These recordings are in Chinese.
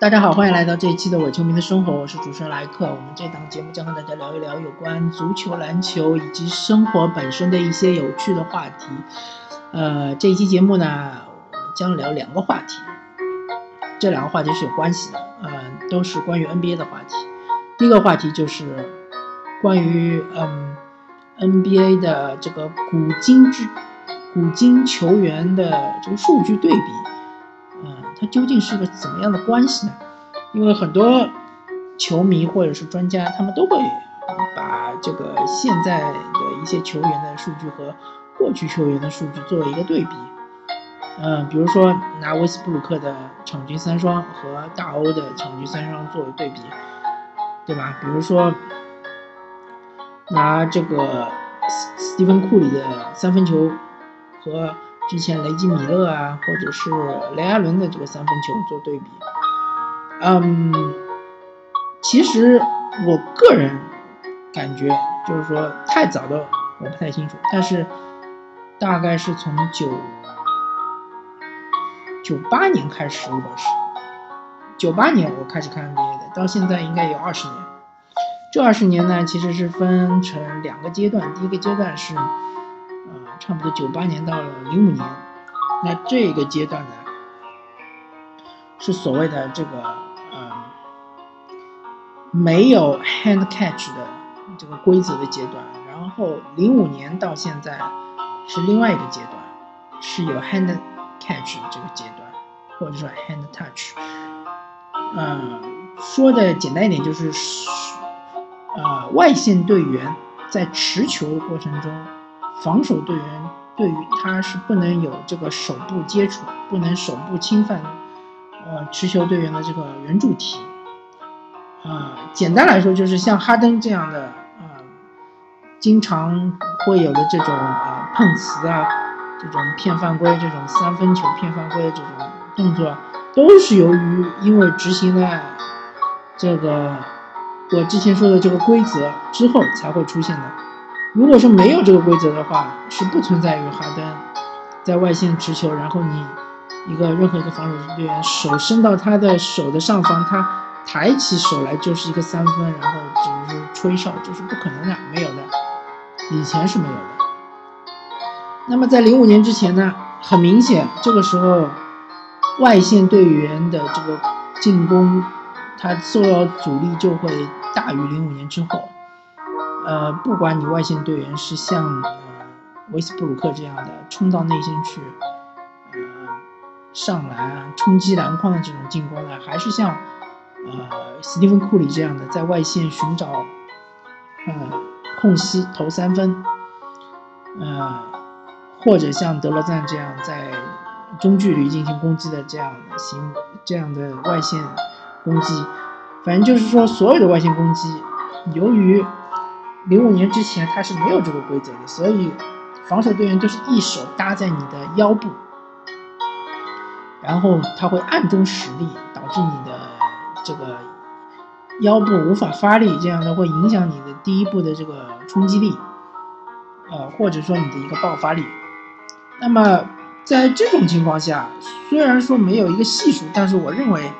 大家好，欢迎来到这一期的伪球迷的生活，我是主持人莱克。我们这档节目将和大家聊一聊有关足球、篮球以及生活本身的一些有趣的话题。呃，这一期节目呢，我们将聊两个话题，这两个话题是有关系的，呃，都是关于 NBA 的话题。第一个话题就是关于嗯 NBA 的这个古今之古今球员的这个数据对比。嗯它究竟是个怎么样的关系呢？因为很多球迷或者是专家，他们都会把这个现在的一些球员的数据和过去球员的数据作为一个对比。嗯，比如说拿威斯布鲁克的场均三双和大欧的场均三双作为对比，对吧？比如说拿这个斯蒂芬库里的三分球和。之前雷吉米勒啊，或者是雷阿伦的这个三分球做对比，嗯，其实我个人感觉就是说太早的我不太清楚，但是大概是从九九八年开始，我是九八年我开始看 NBA 的，到现在应该有二十年。这二十年呢，其实是分成两个阶段，第一个阶段是。差不多九八年到零五年，那这个阶段呢，是所谓的这个呃没有 hand catch 的这个规则的阶段，然后零五年到现在是另外一个阶段，是有 hand catch 的这个阶段，或者说 hand touch。嗯，说的简单一点就是，呃，外线队员在持球过程中。防守队员对于他是不能有这个手部接触，不能手部侵犯，呃，持球队员的这个圆柱体。啊，简单来说就是像哈登这样的，啊，经常会有的这种啊碰瓷啊，这种骗犯规、这种三分球骗犯规的这种动作，都是由于因为执行了这个我之前说的这个规则之后才会出现的。如果说没有这个规则的话，是不存在于哈登在外线持球，然后你一个任何一个防守队员手伸到他的手的上方，他抬起手来就是一个三分，然后只是吹哨，这是不可能的，没有的，以前是没有的。那么在零五年之前呢，很明显，这个时候外线队员的这个进攻，他受到阻力就会大于零五年之后。呃，不管你外线队员是像呃维斯布鲁克这样的冲到内线去，呃上篮冲击篮筐的这种进攻呢，还是像呃斯蒂芬库里这样的在外线寻找呃空隙投三分，呃或者像德罗赞这样在中距离进行攻击的这样的行这样的外线攻击，反正就是说所有的外线攻击，由于零五年之前他是没有这个规则的，所以防守队员都是一手搭在你的腰部，然后他会暗中使力，导致你的这个腰部无法发力，这样的会影响你的第一步的这个冲击力，呃，或者说你的一个爆发力。那么在这种情况下，虽然说没有一个系数，但是我认为。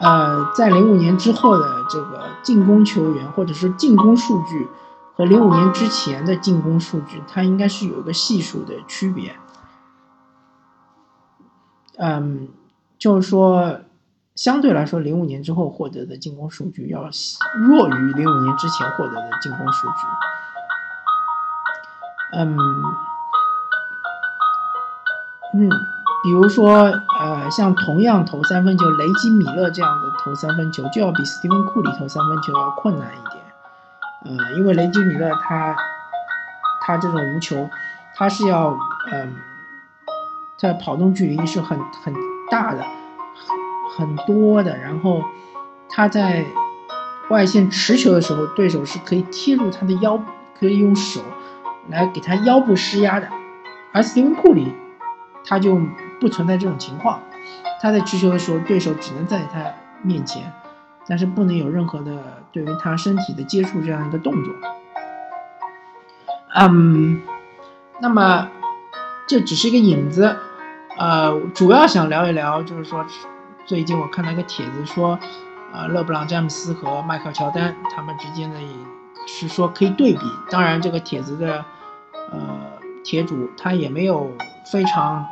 呃，在零五年之后的这个进攻球员，或者是进攻数据，和零五年之前的进攻数据，它应该是有一个系数的区别。嗯，就是说，相对来说，零五年之后获得的进攻数据要弱于零五年之前获得的进攻数据。嗯，嗯。比如说，呃，像同样投三分球，雷吉米勒这样的投三分球就要比斯蒂芬库里投三分球要困难一点，呃，因为雷吉米勒他他这种无球，他是要嗯，在跑动距离是很很大的，很多的，然后他在外线持球的时候，对手是可以贴住他的腰，可以用手来给他腰部施压的，而斯蒂芬库里他就。不存在这种情况，他在持球的时候，对手只能在他面前，但是不能有任何的对于他身体的接触这样一个动作。嗯，那么这只是一个引子，呃，主要想聊一聊，就是说最近我看到一个帖子说，呃，勒布朗詹姆斯和迈克尔乔丹他们之间的是说可以对比。当然，这个帖子的呃帖主他也没有非常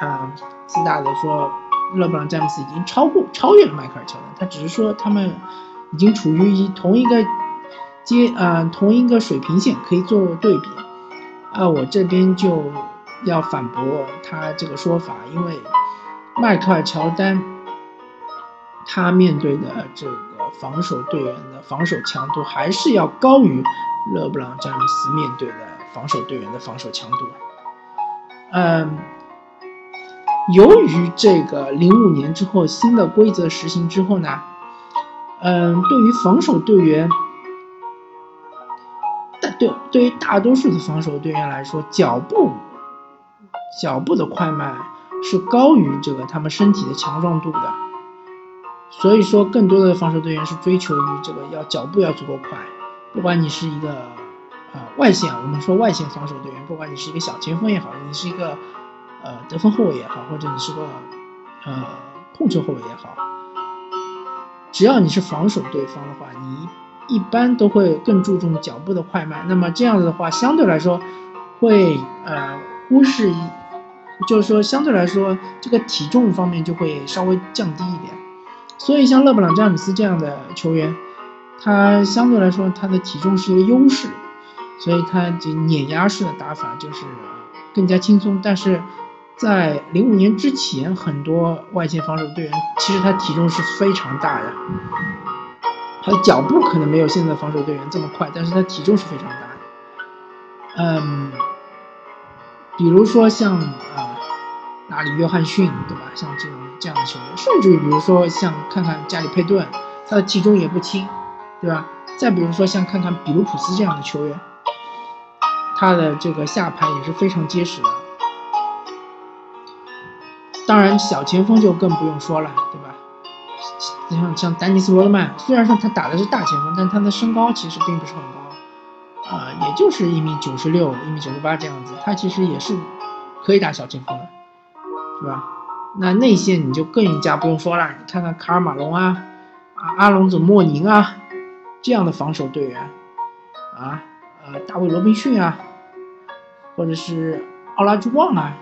啊自大的说勒布朗詹姆斯已经超过超越了迈克尔乔丹，他只是说他们已经处于一同一个阶呃同一个水平线，可以做对比。啊，我这边就要反驳他这个说法，因为迈克尔乔丹他面对的这个防守队员的防守强度还是要高于勒布朗詹姆斯面对的防守队员的防守强度。嗯，由于这个零五年之后新的规则实行之后呢，嗯，对于防守队员。对，对于大多数的防守队员来说，脚步脚步的快慢是高于这个他们身体的强壮度的。所以说，更多的防守队员是追求于这个要脚步要足够快。不管你是一个呃外线，我们说外线防守队员，不管你是一个小前锋也好，你是一个呃得分后卫也好，或者你是个呃控球后卫也好，只要你是防守对方的话，你。一般都会更注重脚步的快慢，那么这样子的话，相对来说会呃忽视一，就是说相对来说这个体重方面就会稍微降低一点。所以像勒布朗詹姆斯这样的球员，他相对来说他的体重是一个优势，所以他这碾压式的打法就是更加轻松。但是在零五年之前，很多外线防守队员其实他体重是非常大的。他的脚步可能没有现在防守队员这么快，但是他体重是非常大的。嗯，比如说像啊，拉里·约翰逊，对吧？像这种这样的球员，甚至于比如说像看看加里·佩顿，他的体重也不轻，对吧？再比如说像看看比卢普斯这样的球员，他的这个下盘也是非常结实的。当然，小前锋就更不用说了，对吧？像像丹尼斯·罗德曼，虽然说他打的是大前锋，但他的身高其实并不是很高，啊，也就是一米九十六、一米九十八这样子，他其实也是可以打小前锋的，对吧？那内线你就更加不用说了，你看看卡尔马龙啊，啊，阿隆佐莫宁啊，这样的防守队员，啊，呃，大卫罗宾逊啊，或者是奥拉朱旺啊，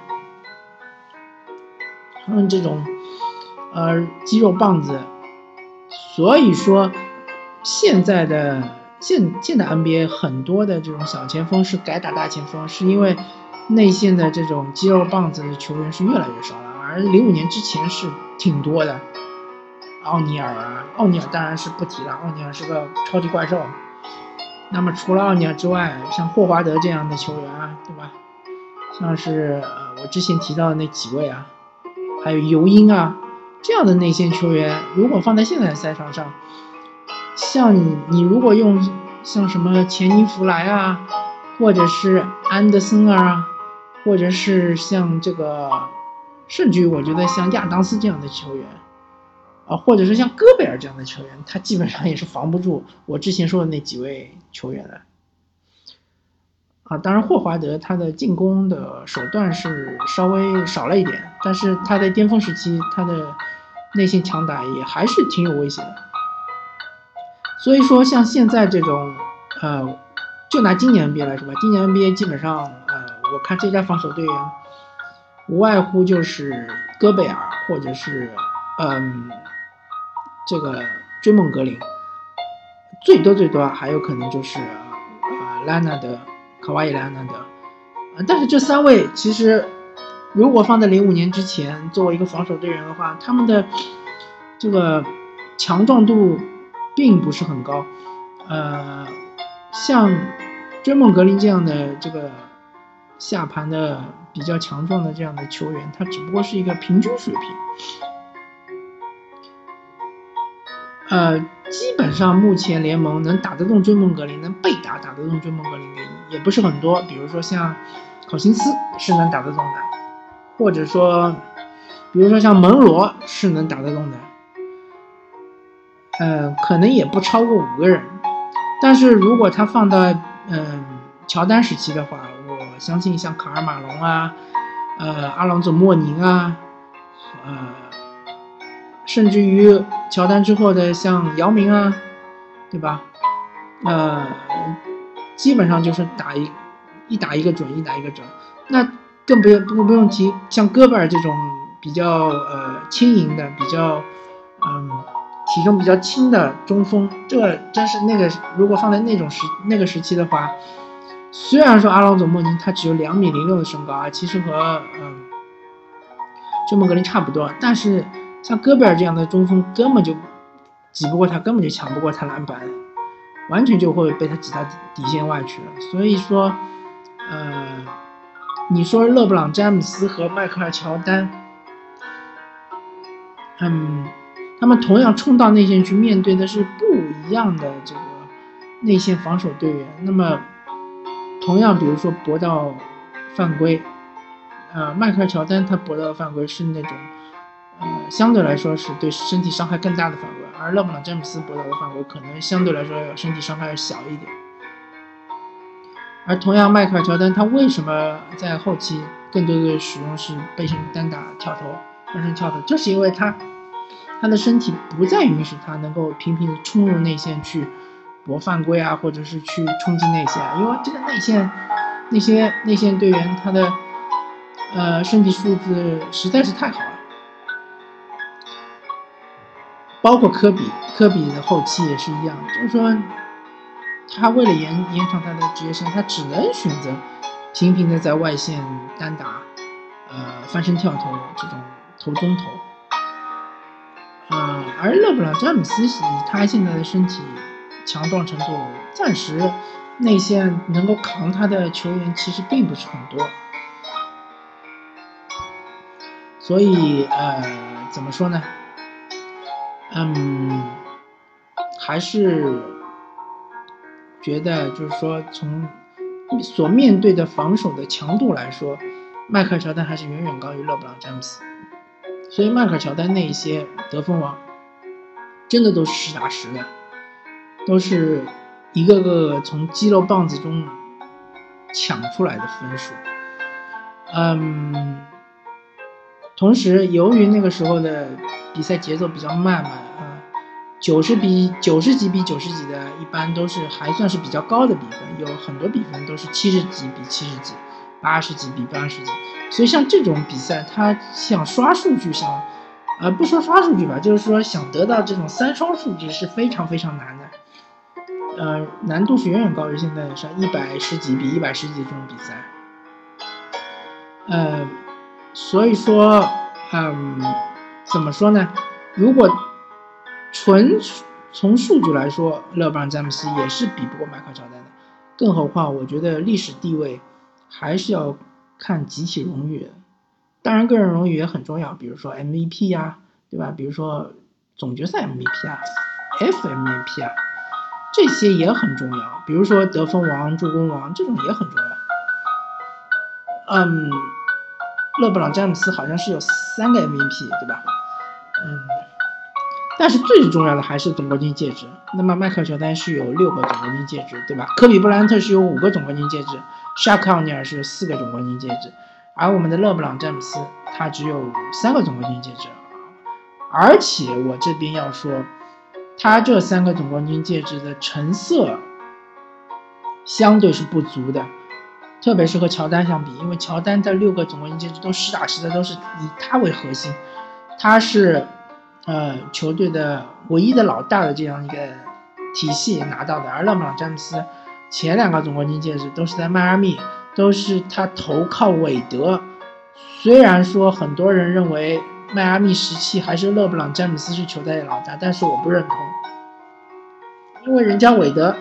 他们这种。呃，肌肉棒子，所以说现在的现现在 NBA 很多的这种小前锋是改打大前锋，是因为内线的这种肌肉棒子的球员是越来越少了，而零五年之前是挺多的。奥尼尔啊，奥尼尔当然是不提了，奥尼尔是个超级怪兽。那么除了奥尼尔之外，像霍华德这样的球员啊，对吧？像是呃我之前提到的那几位啊，还有尤因啊。这样的内线球员，如果放在现在的赛场上，像你，你如果用像什么钱尼弗莱啊，或者是安德森啊，或者是像这个，甚至于我觉得像亚当斯这样的球员，啊，或者是像戈贝尔这样的球员，他基本上也是防不住我之前说的那几位球员的。啊，当然霍华德他的进攻的手段是稍微少了一点，但是他在巅峰时期他的内线强打也还是挺有威胁的。所以说像现在这种，呃，就拿今年 NBA 来说吧，今年 NBA 基本上，呃，我看这家防守队员无外乎就是戈贝尔或者是嗯这个追梦格林，最多最多还有可能就是呃拉纳德。卡哇伊·莱昂纳德，啊，但是这三位其实，如果放在零五年之前作为一个防守队员的话，他们的这个强壮度并不是很高。呃，像追梦格林这样的这个下盘的比较强壮的这样的球员，他只不过是一个平均水平。呃，基本上目前联盟能打得动追梦格林，能被打打得动追梦格林的也不是很多。比如说像考辛斯是能打得动的，或者说，比如说像门罗是能打得动的，嗯，可能也不超过五个人。但是如果他放到嗯乔丹时期的话，我相信像卡尔马龙啊，呃阿隆佐莫宁啊，呃。甚至于乔丹之后的像姚明啊，对吧？呃，基本上就是打一一打一个准，一打一个准。那更不用不不用提像戈贝尔这种比较呃轻盈的、比较嗯体重比较轻的中锋，这真是那个如果放在那种时那个时期的话，虽然说阿隆佐莫宁他只有两米零六的身高啊，其实和嗯追梦格林差不多，但是像戈贝尔这样的中锋根本就挤不过他，根本就抢不过他篮板。完全就会被他挤到底线外去了。所以说，呃，你说勒布朗詹姆斯和迈克尔乔丹，嗯，他们同样冲到内线去，面对的是不一样的这个内线防守队员。那么，同样，比如说搏到犯规，呃，迈克尔乔丹他搏到的犯规是那种。呃，相对来说是对身体伤害更大的犯规，而勒布朗詹姆斯博到的犯规可能相对来说身体伤害要小一点。而同样，迈克尔乔丹他为什么在后期更多的使用是背身单打跳投、翻身跳投，就是因为他他的身体不再允许他能够频频的冲入内线去搏犯规啊，或者是去冲击内线，因为这个内线那些内线队员他的呃身体素质实在是太好了。包括科比，科比的后期也是一样，就是说，他为了延延长他的职业生涯，他只能选择频频的在外线单打，呃，翻身跳投这种投中投。啊，而勒布朗詹姆斯以他现在的身体强壮程度，暂时内线能够扛他的球员其实并不是很多，所以呃，怎么说呢？嗯，还是觉得就是说，从所面对的防守的强度来说，迈克尔乔丹还是远远高于勒布朗詹姆斯。所以迈克尔乔丹那一些得分王，真的都是实打实的，都是一个个从肌肉棒子中抢出来的分数。嗯。同时，由于那个时候的比赛节奏比较慢嘛，九十比九十几比九十几的，一般都是还算是比较高的比分，有很多比分都是七十几比七十几，八十几比八十几。所以像这种比赛，他想刷数据，想，呃，不说刷数据吧，就是说想得到这种三双数据是非常非常难的，呃，难度是远远高于现在像一百十几比一百十几这种比赛，呃。所以说，嗯，怎么说呢？如果纯从数据来说，勒布朗詹姆斯也是比不过迈克尔乔丹的。更何况，我觉得历史地位还是要看集体荣誉。当然，个人荣誉也很重要，比如说 MVP 呀，对吧？比如说总决赛 MVP 啊，FMVP 啊，这些也很重要。比如说得分王、助攻王，这种也很重要。嗯。勒布朗詹姆斯好像是有三个 MVP，对吧？嗯，但是最重要的还是总冠军戒指。那么迈克尔乔丹是有六个总冠军戒指，对吧？科比布莱恩特是有五个总冠军戒指，沙克奥尼尔是四个总冠军戒指，而我们的勒布朗詹姆斯他只有三个总冠军戒指。而且我这边要说，他这三个总冠军戒指的成色相对是不足的。特别是和乔丹相比，因为乔丹的六个总冠军戒指都实打实的，都是以他为核心，他是，呃，球队的唯一的老大的这样一个体系拿到的。而勒布朗詹姆斯前两个总冠军戒指都是在迈阿密，都是他投靠韦德。虽然说很多人认为迈阿密时期还是勒布朗詹姆斯是球队的老大，但是我不认同，因为人家韦德。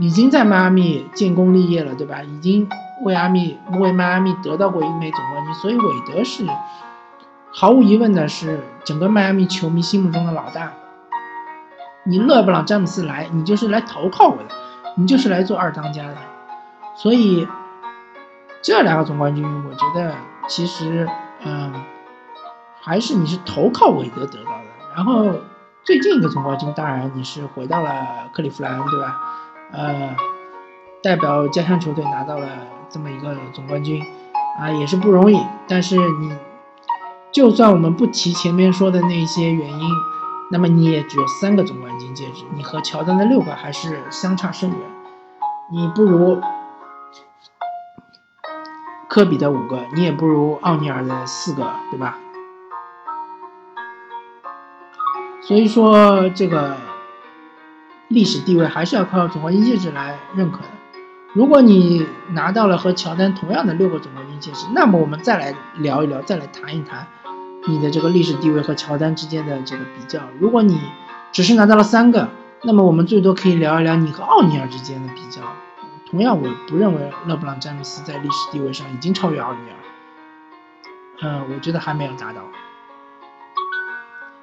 已经在迈阿密建功立业了，对吧？已经为阿密为迈阿密得到过一枚总冠军，所以韦德是毫无疑问的是整个迈阿密球迷心目中的老大。你勒布朗詹姆斯来，你就是来投靠我的，你就是来做二当家的。所以这两个总冠军，我觉得其实嗯，还是你是投靠韦德得到的。然后最近一个总冠军，当然你是回到了克利夫兰，对吧？呃，代表家乡球队拿到了这么一个总冠军，啊，也是不容易。但是你就算我们不提前面说的那些原因，那么你也只有三个总冠军戒指，你和乔丹的六个还是相差甚远，你不如科比的五个，你也不如奥尼尔的四个，对吧？所以说，这个历史地位还是要靠总冠军戒指来认可的。如果你拿到了和乔丹同样的六个总冠军戒指，那么我们再来聊一聊，再来谈一谈。你的这个历史地位和乔丹之间的这个比较，如果你只是拿到了三个，那么我们最多可以聊一聊你和奥尼尔之间的比较。同样，我不认为勒布朗詹姆斯在历史地位上已经超越奥尼尔，嗯，我觉得还没有达到。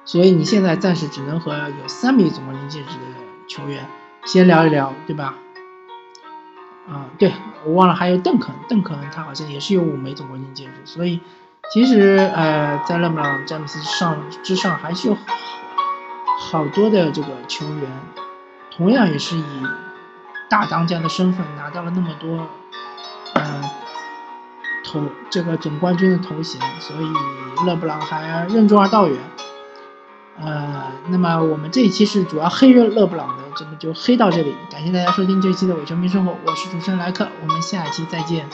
所以你现在暂时只能和有三枚总冠军戒指的球员先聊一聊，对吧？啊，对我忘了还有邓肯，邓肯他好像也是有五枚总冠军戒指，所以。其实，呃，在勒布朗詹姆斯上之上，还是有好多的这个球员，同样也是以大当家的身份拿到了那么多，呃，头这个总冠军的头衔，所以勒布朗还任重而道远。呃，那么我们这一期是主要黑热勒布朗的，这么就黑到这里。感谢大家收听这一期的伪球迷生活，我是主持人莱克，我们下一期再见。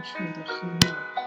正确的黑料。